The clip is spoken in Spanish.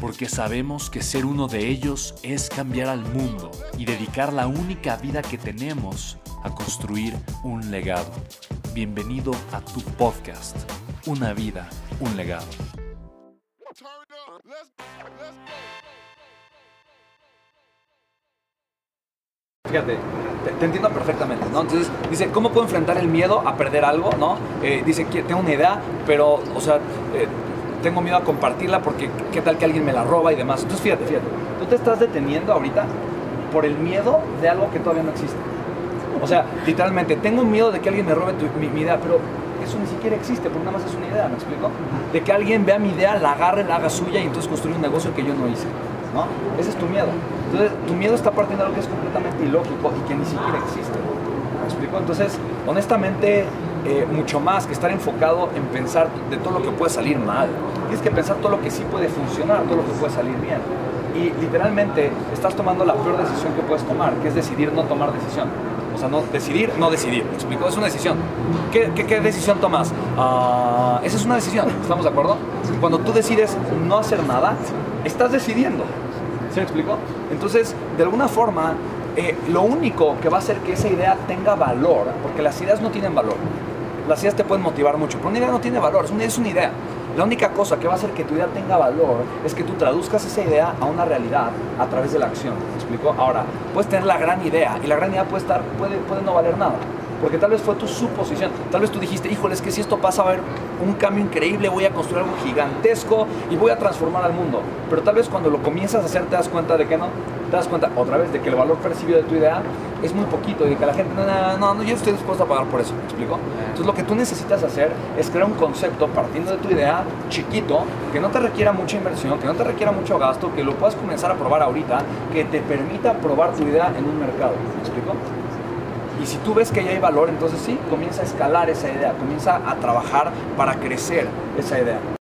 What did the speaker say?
porque sabemos que ser uno de ellos es cambiar al mundo y dedicar la única vida que tenemos a construir un legado. Bienvenido a tu podcast, Una vida, un legado. Fíjate, te, entiendo perfectamente, ¿no? Entonces, dice, ¿cómo puedo enfrentar el miedo a perder algo, ¿no? Eh, dice, tengo una idea, pero, o sea, eh, tengo miedo a compartirla porque qué tal que alguien me la roba y demás. Entonces, fíjate, fíjate, tú te estás deteniendo ahorita por el miedo de algo que todavía no existe. O sea, literalmente, tengo miedo de que alguien me robe mi, idea, pero eso ni siquiera existe, porque nada más es una idea, ¿me explico? De que alguien vea mi idea, la agarre, la haga suya y entonces construya un negocio que yo no hice, ¿no? Ese es tu miedo. Entonces, tu miedo está partiendo de algo que es completamente ilógico y que ni siquiera existe. ¿Me explico? Entonces, honestamente, eh, mucho más que estar enfocado en pensar de todo lo que puede salir mal. Tienes que pensar todo lo que sí puede funcionar, todo lo que puede salir bien. Y literalmente estás tomando la peor decisión que puedes tomar, que es decidir no tomar decisión. O sea, no decidir, no decidir. ¿Me explico? Es una decisión. ¿Qué, qué, decisión tomas? Uh, esa es una decisión. ¿Estamos de acuerdo? Cuando tú decides no hacer nada, estás decidiendo. ¿Se me explico? Entonces, de alguna forma, eh, lo único que va a hacer que esa idea tenga valor, porque las ideas no tienen valor, las ideas te pueden motivar mucho, pero una idea no tiene valor, es una, es una idea. La única cosa que va a hacer que tu idea tenga valor es que tú traduzcas esa idea a una realidad a través de la acción. ¿Me explico? Ahora, puedes tener la gran idea y la gran idea puede, estar, puede, puede no valer nada. Porque tal vez fue tu suposición. Tal vez tú dijiste, híjole, es que si esto pasa va a haber un cambio increíble, voy a construir algo gigantesco y voy a transformar al mundo. Pero tal vez cuando lo comienzas a hacer te das cuenta de que no. Te das cuenta otra vez de que el valor percibido de tu idea es muy poquito y de que la gente, no, no, no, yo estoy dispuesto a pagar por eso. ¿Me explico? Entonces lo que tú necesitas hacer es crear un concepto partiendo de tu idea chiquito, que no te requiera mucha inversión, que no te requiera mucho gasto, que lo puedas comenzar a probar ahorita, que te permita probar tu idea en un mercado. ¿Me explico? Y si tú ves que ya hay valor, entonces sí, comienza a escalar esa idea, comienza a trabajar para crecer esa idea.